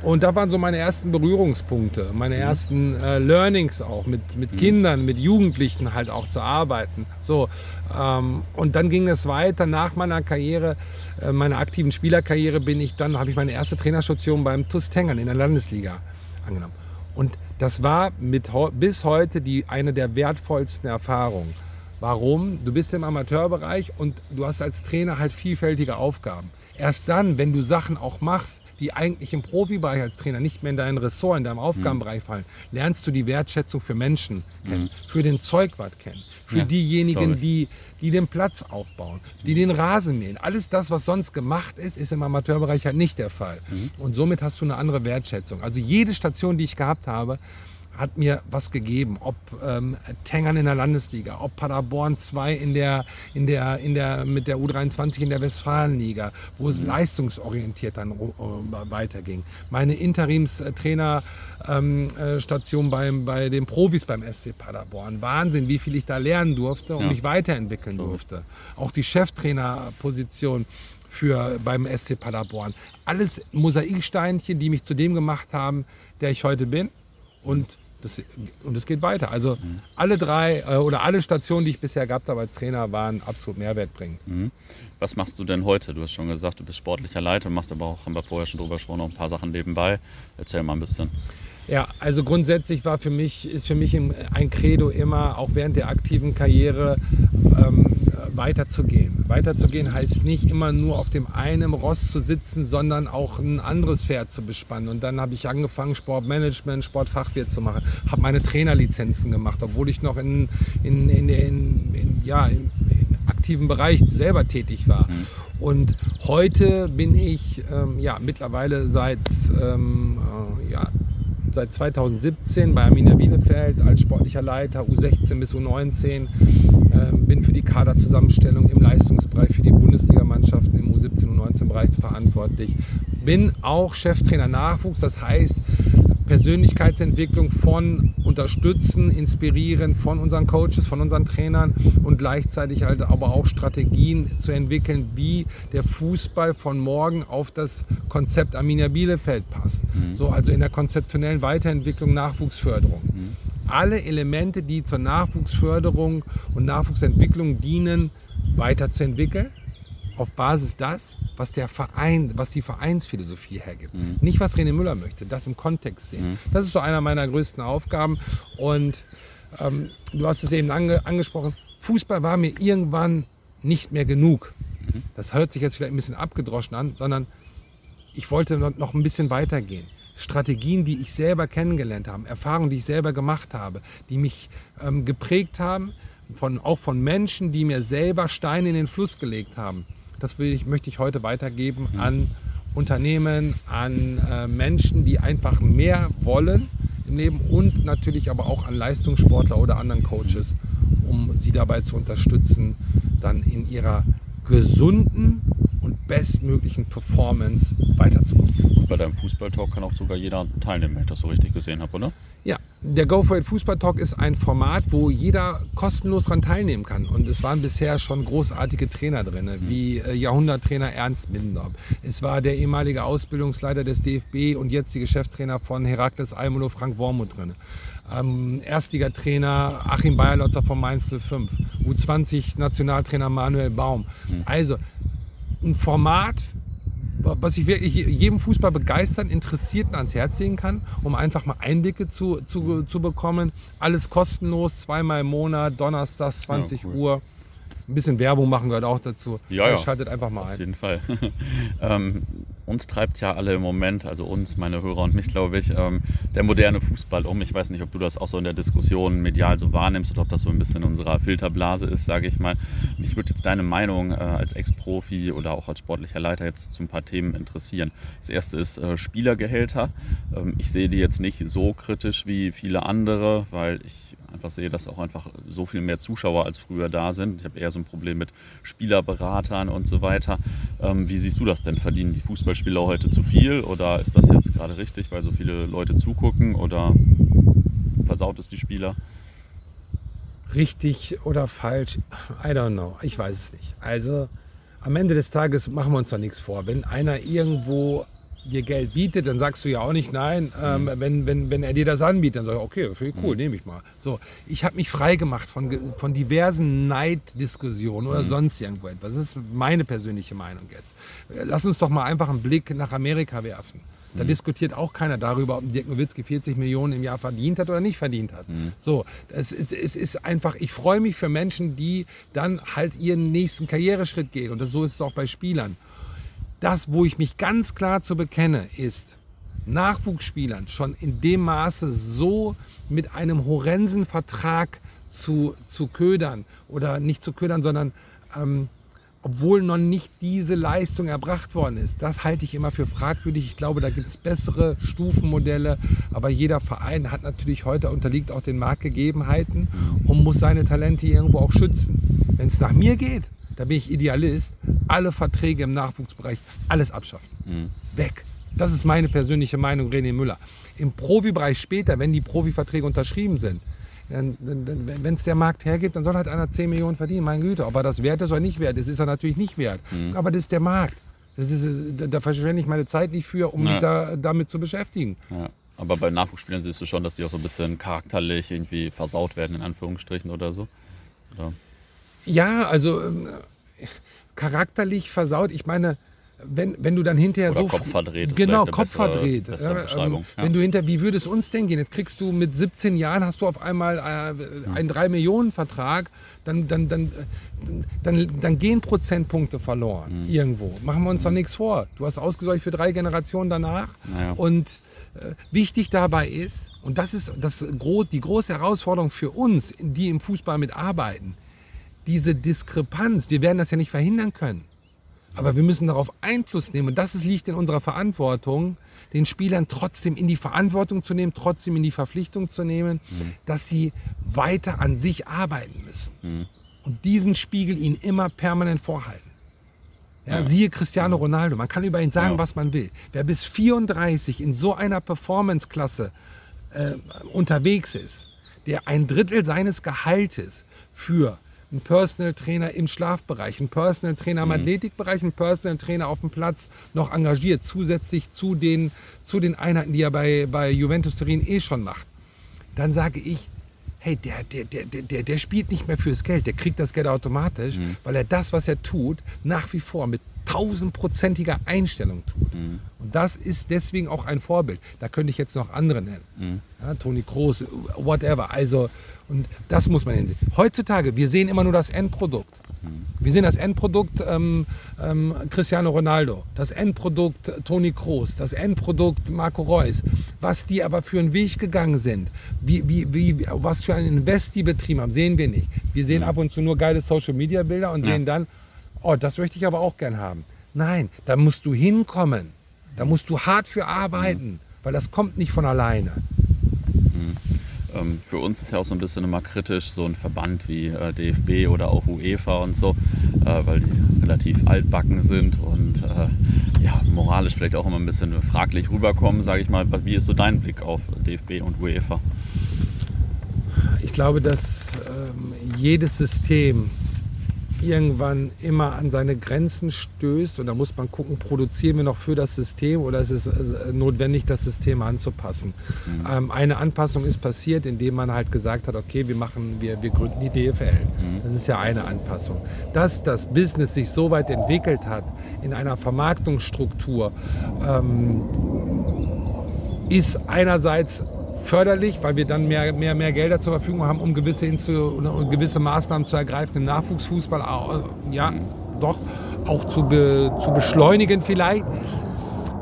Und da waren so meine ersten Berührungspunkte, meine ersten äh, Learnings auch, mit, mit Kindern, mit Jugendlichen halt auch zu arbeiten. So, ähm, und dann ging es weiter nach meiner Karriere, äh, meiner aktiven Spielerkarriere bin ich dann, habe ich meine erste Trainerstation beim TuS Tengern in der Landesliga angenommen. Und das war mit, bis heute die, eine der wertvollsten Erfahrungen. Warum? Du bist im Amateurbereich und du hast als Trainer halt vielfältige Aufgaben. Erst dann, wenn du Sachen auch machst, die eigentlich im Profibereich als Trainer nicht mehr in dein Ressort, in deinem Aufgabenbereich fallen, lernst du die Wertschätzung für Menschen kennen, für den Zeugwart kennen, für Ja, diejenigen, die, die den Platz aufbauen, die den Rasen mähen. Alles das, was sonst gemacht ist, ist im Amateurbereich halt nicht der Fall. Und somit hast du eine andere Wertschätzung. Also jede Station, die ich gehabt habe, hat mir was gegeben. Ob ähm, Tengern in der Landesliga, ob Paderborn 2 in der, in der, in der, mit der U23 in der Westfalenliga, wo es leistungsorientiert dann äh, weiterging. Meine Interimstrainerstation ähm, äh, beim, bei den Profis beim SC Paderborn. Wahnsinn, wie viel ich da lernen durfte und Ja. mich weiterentwickeln durfte. Auch die Cheftrainerposition für beim SC Paderborn. Alles Mosaiksteinchen, die mich zu dem gemacht haben, der ich heute bin. Und das, und es geht weiter. Also alle drei äh, oder alle Stationen, die ich bisher gehabt habe als Trainer, waren absolut mehrwertbringend. Mhm. Was machst du denn heute? Du hast schon gesagt, du bist sportlicher Leiter, machst aber auch, haben wir vorher schon drüber gesprochen, noch ein paar Sachen nebenbei. Erzähl mal ein bisschen. Ja, also grundsätzlich war für mich, ist für mich ein Credo immer, auch während der aktiven Karriere, ähm, weiterzugehen. Weiterzugehen heißt nicht immer nur auf dem einen Ross zu sitzen, sondern auch ein anderes Pferd zu bespannen. Und dann habe ich angefangen, Sportmanagement, Sportfachwirt zu machen, habe meine Trainerlizenzen gemacht, obwohl ich noch in, in, in, in, ja, im, aktiven Bereich selber tätig war. Und heute bin ich ähm, ja, mittlerweile seit ähm, äh, ja, seit 2017 bei Arminia Bielefeld als sportlicher Leiter U16 bis U19. Ähm, bin für die Kaderzusammenstellung im Leistungsbereich für die Bundesligamannschaften im U17 und U19-Bereich verantwortlich. Bin auch Cheftrainer Nachwuchs, das heißt Persönlichkeitsentwicklung von Unterstützen, Inspirieren von unseren Coaches, von unseren Trainern und gleichzeitig halt aber auch Strategien zu entwickeln, wie der Fußball von morgen auf das Konzept Arminia Bielefeld passt. So also in der konzeptionellen Weiterentwicklung, Nachwuchsförderung. Alle Elemente, die zur Nachwuchsförderung und Nachwuchsentwicklung dienen, weiterzuentwickeln auf Basis das, was der Verein, was die Vereinsphilosophie hergibt. Nicht, was René Müller möchte, das im Kontext sehen. Das ist so einer meiner größten Aufgaben. Und ähm, du hast es eben ange angesprochen, Fußball war mir irgendwann nicht mehr genug. Das hört sich jetzt vielleicht ein bisschen abgedroschen an, sondern ich wollte noch- noch ein bisschen weitergehen. Strategien, die ich selber kennengelernt habe, Erfahrungen, die ich selber gemacht habe, die mich ähm, geprägt haben, von, auch von Menschen, die mir selber Steine in den Fluss gelegt haben. Das will ich, möchte ich heute weitergeben an Unternehmen, an äh, Menschen, die einfach mehr wollen im Leben und natürlich aber auch an Leistungssportler oder anderen Coaches, um sie dabei zu unterstützen, dann in ihrer gesunden und bestmöglichen Performance weiterzukommen. Bei deinem Fußballtalk kann auch sogar jeder teilnehmen, wenn ich das so richtig gesehen habe, oder? Ja, der Go for It Fußball Talk ist ein Format, wo jeder kostenlos daran teilnehmen kann. Und es waren bisher schon großartige Trainer drin, wie äh, Jahrhunderttrainer Ernst Mindorp. Es war der ehemalige Ausbildungsleiter des DFB und jetzige Cheftrainer von Herakles Almelo, Frank Wormuth drin. Ähm, Erstligatrainer Achim Bayerlotzer von Mainz 05. U20 Nationaltrainer Manuel Baum. Also ein Format, was ich wirklich jedem Fußball begeistern, Interessierten ans Herz legen kann, um einfach mal Einblicke zu, zu, zu bekommen. Alles kostenlos, zweimal im Monat, donnerstags 20 ja, cool. Uhr. Ein bisschen Werbung machen gehört auch dazu. Ja, ja. Schaltet einfach mal ein. Auf jeden Fall. ähm, uns treibt ja alle im Moment, also uns, meine Hörer und mich, glaube ich, ähm, der moderne Fußball um. Ich weiß nicht, ob du das auch so in der Diskussion medial so wahrnimmst oder ob das so ein bisschen in unserer Filterblase ist, sage ich mal. Mich würde jetzt deine Meinung äh, als Ex-Profi oder auch als sportlicher Leiter jetzt zu ein paar Themen interessieren. Das erste ist äh, Spielergehälter. Ähm, ich sehe die jetzt nicht so kritisch wie viele andere, weil ich einfach sehe, dass auch einfach so viel mehr Zuschauer als früher da sind. Ich habe eher so ein Problem mit Spielerberatern und so weiter. Ähm, wie siehst du das denn? Verdienen die Fußballspieler heute zu viel oder ist das jetzt gerade richtig, weil so viele Leute zugucken oder versaut es die Spieler? Richtig oder falsch? I don't know. Ich weiß es nicht. Also am Ende des Tages machen wir uns doch nichts vor. Wenn einer irgendwo dir Geld bietet, dann sagst du ja auch nicht nein. Ähm, mhm. wenn, wenn, wenn er dir das anbietet, dann sag ich, okay, finde ich cool, mhm. nehme ich mal. So, ich habe mich frei gemacht von, von diversen Neiddiskussionen oder mhm. sonst irgendwo etwas. Das ist meine persönliche Meinung jetzt. Lass uns doch mal einfach einen Blick nach Amerika werfen. Da mhm. diskutiert auch keiner darüber, ob Dirk Nowitzki 40 Millionen im Jahr verdient hat oder nicht verdient hat. Mhm. So, es ist, es ist einfach, ich freue mich für Menschen, die dann halt ihren nächsten Karriereschritt gehen. Und das, so ist es auch bei Spielern das, wo ich mich ganz klar zu bekenne, ist, Nachwuchsspielern schon in dem Maße so mit einem horrensen Vertrag zu, zu ködern oder nicht zu ködern, sondern ähm, obwohl noch nicht diese Leistung erbracht worden ist. Das halte ich immer für fragwürdig. Ich glaube, da gibt es bessere Stufenmodelle, aber jeder Verein hat natürlich heute unterliegt auch den Marktgegebenheiten und muss seine Talente irgendwo auch schützen. Wenn es nach mir geht, da bin ich Idealist, alle Verträge im Nachwuchsbereich, alles abschaffen. Mhm. Weg. Das ist meine persönliche Meinung, René Müller. Im Profibereich später, wenn die Profiverträge unterschrieben sind, wenn es der Markt hergibt, dann soll halt einer 10 Millionen verdienen, meine Güte. Ob er das wert ist oder nicht wert ist, ist er natürlich nicht wert. Mhm. Aber das ist der Markt. Das ist, da verschwende ich meine Zeit nicht für, um ja. mich da, damit zu beschäftigen. Ja. Aber bei Nachwuchsspielern siehst du schon, dass die auch so ein bisschen charakterlich irgendwie versaut werden, in Anführungsstrichen oder so? Oder? Ja, also ähm, charakterlich versaut. Ich meine, wenn, wenn du dann hinterher Oder so. Kopf verdreht. Genau, Kopf verdreht. Bessere ähm, ja. Wenn du hinter, wie würde es uns denn gehen? Jetzt kriegst du mit 17 Jahren, hast du auf einmal äh, einen 3-Millionen-Vertrag, dann, dann, dann, dann, dann gehen Prozentpunkte verloren mhm. irgendwo. Machen wir uns doch nichts vor. Du hast ausgesorgt für drei Generationen danach. Naja. Und äh, wichtig dabei ist, und das ist das, die große Herausforderung für uns, die im Fußball mitarbeiten, diese Diskrepanz, wir werden das ja nicht verhindern können. Aber wir müssen darauf Einfluss nehmen. Und das liegt in unserer Verantwortung, den Spielern trotzdem in die Verantwortung zu nehmen, trotzdem in die Verpflichtung zu nehmen, mhm. dass sie weiter an sich arbeiten müssen. Mhm. Und diesen Spiegel ihnen immer permanent vorhalten. Ja, ja. Siehe Cristiano Ronaldo. Man kann über ihn sagen, ja. was man will. Wer bis 34 in so einer Performance-Klasse äh, unterwegs ist, der ein Drittel seines Gehaltes für ein Personal Trainer im Schlafbereich, ein Personal Trainer im mhm. Athletikbereich, ein Personal Trainer auf dem Platz noch engagiert, zusätzlich zu den, zu den Einheiten, die er bei, bei Juventus Turin eh schon macht. Dann sage ich, hey, der, der, der, der, der spielt nicht mehr fürs Geld, der kriegt das Geld automatisch, mhm. weil er das, was er tut, nach wie vor mit tausendprozentiger Einstellung tut. Mhm. Und das ist deswegen auch ein Vorbild. Da könnte ich jetzt noch andere nennen. Mhm. Ja, Toni Kroos, whatever. Also, und das muss man sehen. Heutzutage, wir sehen immer nur das Endprodukt. Wir sehen das Endprodukt ähm, ähm, Cristiano Ronaldo, das Endprodukt Toni Kroos, das Endprodukt Marco Reus. Was die aber für einen Weg gegangen sind, wie, wie, wie, was für einen Invest die betrieben haben, sehen wir nicht. Wir sehen ab und zu nur geile Social-Media-Bilder und ja. sehen dann, oh, das möchte ich aber auch gern haben. Nein, da musst du hinkommen. Da musst du hart für arbeiten, mhm. weil das kommt nicht von alleine. Mhm. Ähm, für uns ist ja auch so ein bisschen immer kritisch, so ein Verband wie äh, DFB oder auch UEFA und so, äh, weil die relativ altbacken sind und äh, ja, moralisch vielleicht auch immer ein bisschen fraglich rüberkommen, sage ich mal. Wie ist so dein Blick auf DFB und UEFA? Ich glaube, dass ähm, jedes System irgendwann immer an seine Grenzen stößt und da muss man gucken, produzieren wir noch für das System oder ist es äh, notwendig, das System anzupassen. Mhm. Ähm, eine Anpassung ist passiert, indem man halt gesagt hat, okay, wir machen, wir, wir gründen die DFL. Mhm. Das ist ja eine Anpassung. Dass das Business sich so weit entwickelt hat in einer Vermarktungsstruktur, ähm, ist einerseits förderlich, weil wir dann mehr, mehr, mehr Gelder zur Verfügung haben, um gewisse, um gewisse Maßnahmen zu ergreifen im Nachwuchsfußball, ja, doch auch zu, be, zu beschleunigen vielleicht.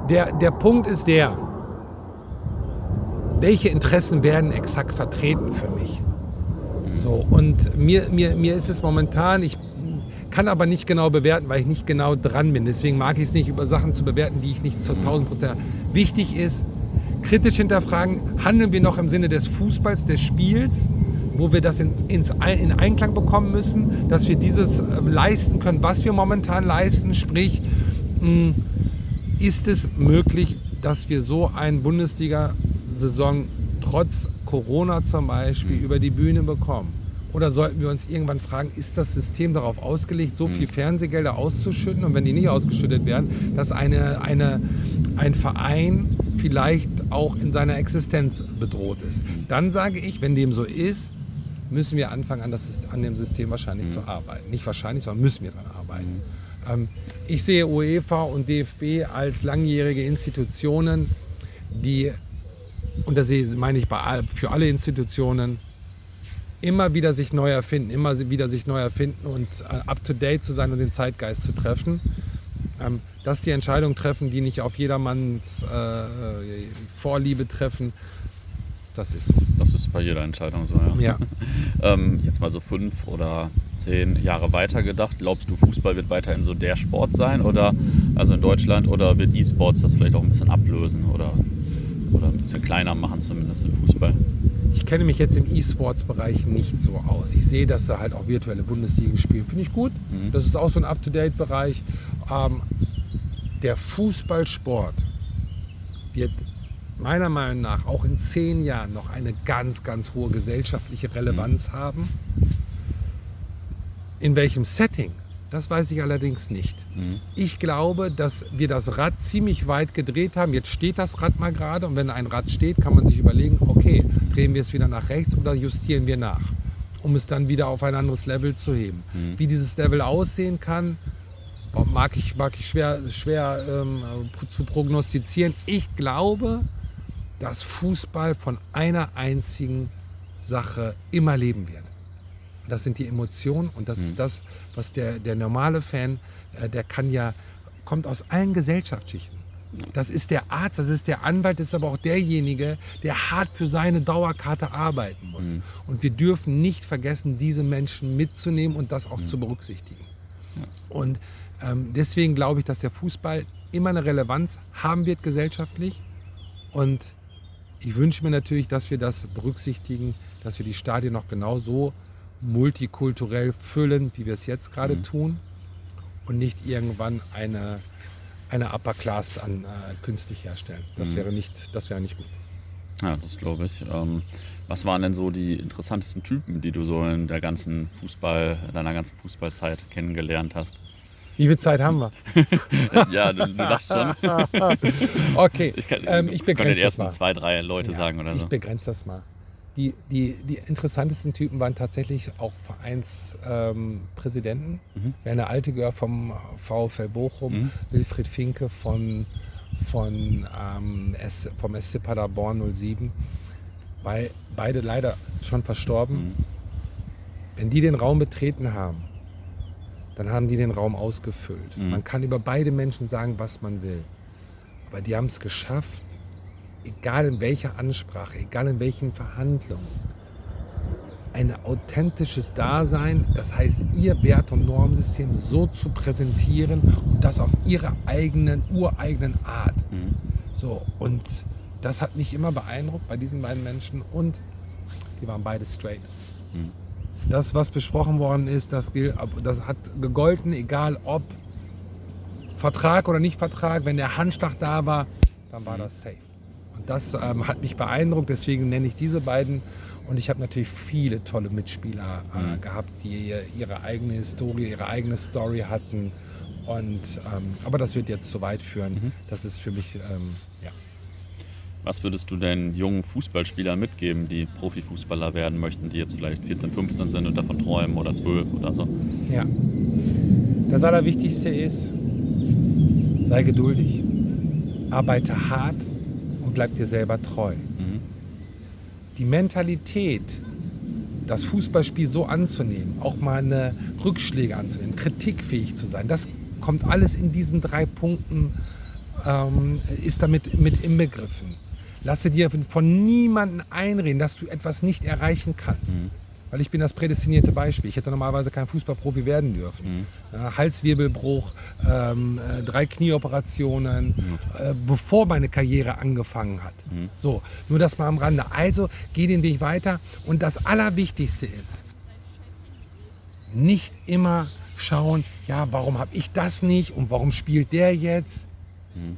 Der, der Punkt ist der, welche Interessen werden exakt vertreten für mich? So, und mir, mir, mir ist es momentan, ich kann aber nicht genau bewerten, weil ich nicht genau dran bin. Deswegen mag ich es nicht, über Sachen zu bewerten, die ich nicht zu 1000 Prozent. Wichtig ist, kritisch hinterfragen, handeln wir noch im Sinne des Fußballs, des Spiels, wo wir das in, ins, in Einklang bekommen müssen, dass wir dieses äh, leisten können, was wir momentan leisten. Sprich, hm, ist es möglich, dass wir so eine Bundesliga-Saison trotz Corona zum Beispiel über die Bühne bekommen? Oder sollten wir uns irgendwann fragen, ist das System darauf ausgelegt, so viel Fernsehgelder auszuschütten und wenn die nicht ausgeschüttet werden, dass eine, eine, ein Verein vielleicht auch in seiner Existenz bedroht ist. Dann sage ich, wenn dem so ist, müssen wir anfangen, an, das, an dem System wahrscheinlich mhm. zu arbeiten. Nicht wahrscheinlich, sondern müssen wir daran arbeiten. Mhm. Ähm, ich sehe UEFA und DFB als langjährige Institutionen, die, und das meine ich bei, für alle Institutionen, immer wieder sich neu erfinden, immer wieder sich neu erfinden und äh, up-to-date zu sein und den Zeitgeist zu treffen. Ähm, dass die Entscheidungen treffen, die nicht auf jedermanns äh, Vorliebe treffen, das ist so. Das ist bei jeder Entscheidung so, ja. ja. ähm, jetzt mal so fünf oder zehn Jahre weiter gedacht, glaubst du, Fußball wird weiterhin so der Sport sein oder also in Deutschland oder wird E-Sports das vielleicht auch ein bisschen ablösen oder, oder ein bisschen kleiner machen, zumindest im Fußball? Ich kenne mich jetzt im E-Sports-Bereich nicht so aus. Ich sehe, dass da halt auch virtuelle Bundesligen spielen. Finde ich gut. Mhm. Das ist auch so ein Up-to-Date-Bereich. Ähm, der Fußballsport wird meiner Meinung nach auch in zehn Jahren noch eine ganz, ganz hohe gesellschaftliche Relevanz mhm. haben. In welchem Setting? Das weiß ich allerdings nicht. Mhm. Ich glaube, dass wir das Rad ziemlich weit gedreht haben. Jetzt steht das Rad mal gerade und wenn ein Rad steht, kann man sich überlegen, okay, drehen wir es wieder nach rechts oder justieren wir nach, um es dann wieder auf ein anderes Level zu heben. Mhm. Wie dieses Level aussehen kann, mag ich, mag ich schwer, schwer ähm, zu prognostizieren. Ich glaube, dass Fußball von einer einzigen Sache immer leben wird. Das sind die Emotionen und das mhm. ist das, was der, der normale Fan, äh, der kann ja, kommt aus allen Gesellschaftsschichten. Das ist der Arzt, das ist der Anwalt, das ist aber auch derjenige, der hart für seine Dauerkarte arbeiten muss. Mhm. Und wir dürfen nicht vergessen, diese Menschen mitzunehmen und das auch mhm. zu berücksichtigen. Ja. Und ähm, deswegen glaube ich, dass der Fußball immer eine Relevanz haben wird gesellschaftlich. Und ich wünsche mir natürlich, dass wir das berücksichtigen, dass wir die Stadien noch genauso multikulturell füllen, wie wir es jetzt gerade mhm. tun. Und nicht irgendwann eine, eine Upper Class dann äh, künstlich herstellen. Das, mhm. wäre nicht, das wäre nicht gut. Ja, das glaube ich. Ähm, was waren denn so die interessantesten Typen, die du so in der ganzen Fußball, deiner ganzen Fußballzeit kennengelernt hast? Wie viel Zeit haben wir? ja, du, du lachst schon. okay, ich, kann, ähm, ich begrenze den ersten zwei, drei Leute ja, sagen oder so. Ich begrenze das mal. Die, die, die interessantesten Typen waren tatsächlich auch Vereinspräsidenten. Ähm, mhm. Werner Altegör vom VfL Bochum, mhm. Wilfried Finke von, von, ähm, S, vom SC Paderborn 07. Weil beide leider schon verstorben. Mhm. Wenn die den Raum betreten haben, dann haben die den Raum ausgefüllt. Mhm. Man kann über beide Menschen sagen, was man will. Aber die haben es geschafft, egal in welcher Ansprache, egal in welchen Verhandlungen, ein authentisches Dasein, das heißt ihr Wert- und Normsystem so zu präsentieren und das auf ihre eigenen, ureigenen Art. Mhm. So, und das hat mich immer beeindruckt bei diesen beiden Menschen und die waren beide straight. Mhm das, was besprochen worden ist, das, das hat gegolten, egal ob Vertrag oder nicht Vertrag. Wenn der Handschlag da war, dann war das safe. Und das ähm, hat mich beeindruckt, deswegen nenne ich diese beiden. Und ich habe natürlich viele tolle Mitspieler äh, Mhm. gehabt, die ihre eigene Historie, ihre eigene Story hatten. Und, ähm, aber das wird jetzt zu weit führen. Mhm. Das ist für mich, ähm, ja. Was würdest du den jungen Fußballspielern mitgeben, die Profifußballer werden möchten, die jetzt vielleicht 14, 15 sind und davon träumen oder 12 oder so? ja. Das Allerwichtigste ist, sei geduldig, arbeite hart und bleib dir selber treu. Mhm. die Mentalität, das Fußballspiel so anzunehmen, auch mal eine Rückschläge anzunehmen, kritikfähig zu sein, das kommt alles in diesen drei Punkten, ähm, ist damit mit inbegriffen. Lasse dir von niemandem einreden, dass du etwas nicht erreichen kannst. Mhm. Weil ich bin das prädestinierte Beispiel. Ich hätte normalerweise kein Fußballprofi werden dürfen. Mhm. Ja, Halswirbelbruch, ähm, äh, drei Knieoperationen, Mhm. äh, bevor meine Karriere angefangen hat. Mhm. So, nur das mal am Rande. Also geh den Weg weiter. Und das Allerwichtigste ist, nicht immer schauen, ja, warum habe ich das nicht und warum spielt der jetzt? Mhm.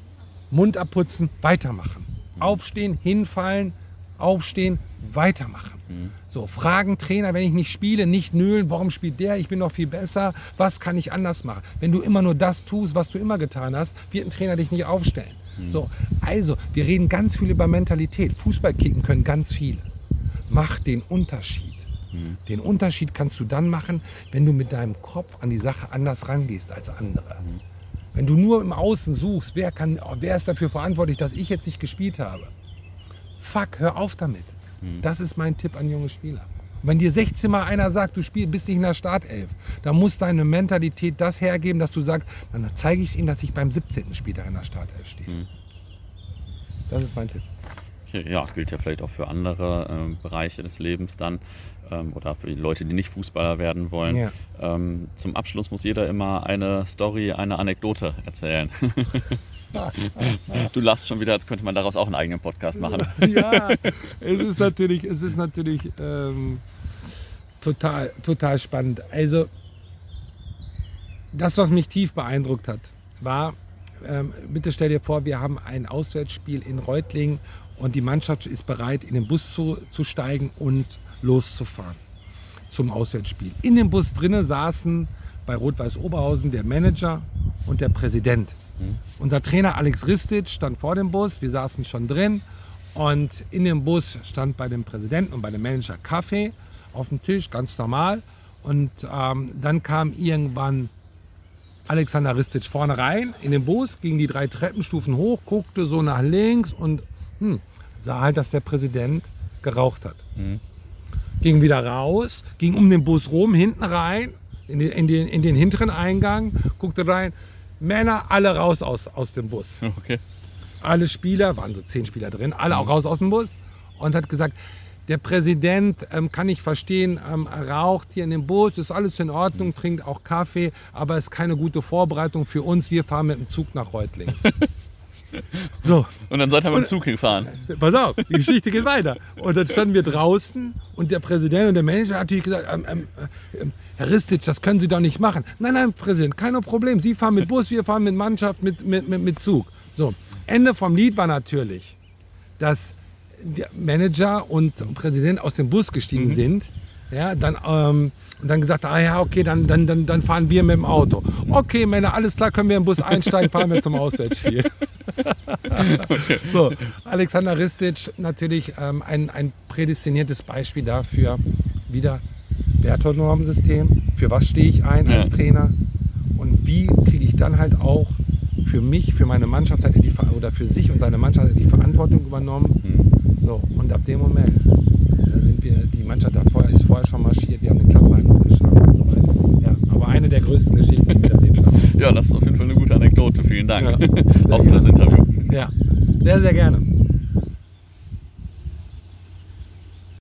Mund abputzen, weitermachen. Aufstehen, hinfallen, aufstehen, weitermachen. Mhm. So, fragen Trainer, wenn ich nicht spiele, nicht nölen, warum spielt der? Ich bin doch viel besser. Was kann ich anders machen? Wenn du immer nur das tust, was du immer getan hast, wird ein Trainer dich nicht aufstellen. So, also, wir reden ganz viel über Mentalität. Fußball kicken können ganz viele. Mach den Unterschied. Mhm. Den Unterschied kannst du dann machen, wenn du mit deinem Kopf an die Sache anders rangehst als andere. Wenn du nur im Außen suchst, wer, kann, wer ist dafür verantwortlich, dass ich jetzt nicht gespielt habe? Fuck, hör auf damit. Mhm. Das ist mein Tipp an junge Spieler. Und wenn dir 16 Mal einer sagt, du spiel, bist nicht in der Startelf, dann muss deine Mentalität das hergeben, dass du sagst, dann zeige ich es ihm, dass ich beim 17. Spieltag in der Startelf stehe. Mhm. Das ist mein Tipp. Ja, gilt ja vielleicht auch für andere ähm, Bereiche des Lebens dann ähm, oder für die Leute, die nicht Fußballer werden wollen. Ja. Ähm, zum Abschluss muss jeder immer eine Story, eine Anekdote erzählen. du lachst schon wieder, als könnte man daraus auch einen eigenen Podcast machen. ja, es ist natürlich, es ist natürlich ähm, total, total spannend. Also, das, was mich tief beeindruckt hat, war, ähm, bitte stell dir vor, wir haben ein Auswärtsspiel in Reutlingen und die Mannschaft ist bereit, in den Bus zu, zu steigen und loszufahren zum Auswärtsspiel. In dem Bus drinnen saßen bei Rot-Weiß Oberhausen der Manager und der Präsident. Unser Trainer Alex Ristic stand vor dem Bus, wir saßen schon drin und in dem Bus stand bei dem Präsidenten und bei dem Manager Kaffee auf dem Tisch, ganz normal. Und ähm, dann kam irgendwann Alexander Ristic vorne rein in den Bus, ging die drei Treppenstufen hoch, guckte so nach links und hm, sah halt, dass der Präsident geraucht hat. Mhm. Ging wieder raus, ging um den Bus rum, hinten rein, in den, in den, in den hinteren Eingang, guckte rein. Männer alle raus aus, aus dem Bus. Okay. Alle Spieler, waren so zehn Spieler drin, alle auch raus aus dem Bus und hat gesagt, der Präsident ähm, kann ich verstehen, ähm, raucht hier in dem Bus, ist alles in Ordnung, trinkt auch Kaffee, aber ist keine gute Vorbereitung für uns. Wir fahren mit dem Zug nach Reutlingen. so, Und dann seid ihr mit dem Zug gefahren. pass auf, die Geschichte geht weiter. Und dann standen wir draußen und der Präsident und der Manager hat natürlich gesagt, ähm, ähm, ähm, Herr Ristic, das können Sie doch nicht machen. Nein, nein, Präsident, kein Problem. Sie fahren mit Bus, wir fahren mit Mannschaft, mit, mit, mit, mit Zug. So, Ende vom Lied war natürlich, dass der Manager und Präsident aus dem Bus gestiegen sind. Ja, dann, ähm, und dann gesagt, ah ja, okay, dann, dann, dann, dann fahren wir mit dem Auto. Okay, Männer, alles klar, können wir im Bus einsteigen, fahren wir zum Auswärtsspiel. so, Alexander Ristic natürlich ähm, ein, ein prädestiniertes Beispiel dafür, wieder Wertenormensystem, für was stehe ich ein als Ja. Trainer und wie kriege ich dann halt auch für mich, für meine Mannschaft hat er die, oder für sich und seine Mannschaft hat er die Verantwortung übernommen. Mhm. So, und ab dem Moment, sind wir, die Mannschaft hat vorher, ist vorher schon marschiert, wir haben den Klassenerhalt noch geschafft und so weiter. Ja, aber eine der größten Geschichten, die wir erlebt haben. Ja, das ist auf jeden Fall eine gute Anekdote. Vielen Dank. Ja, auch für das. Interview. Ja, sehr, sehr gerne.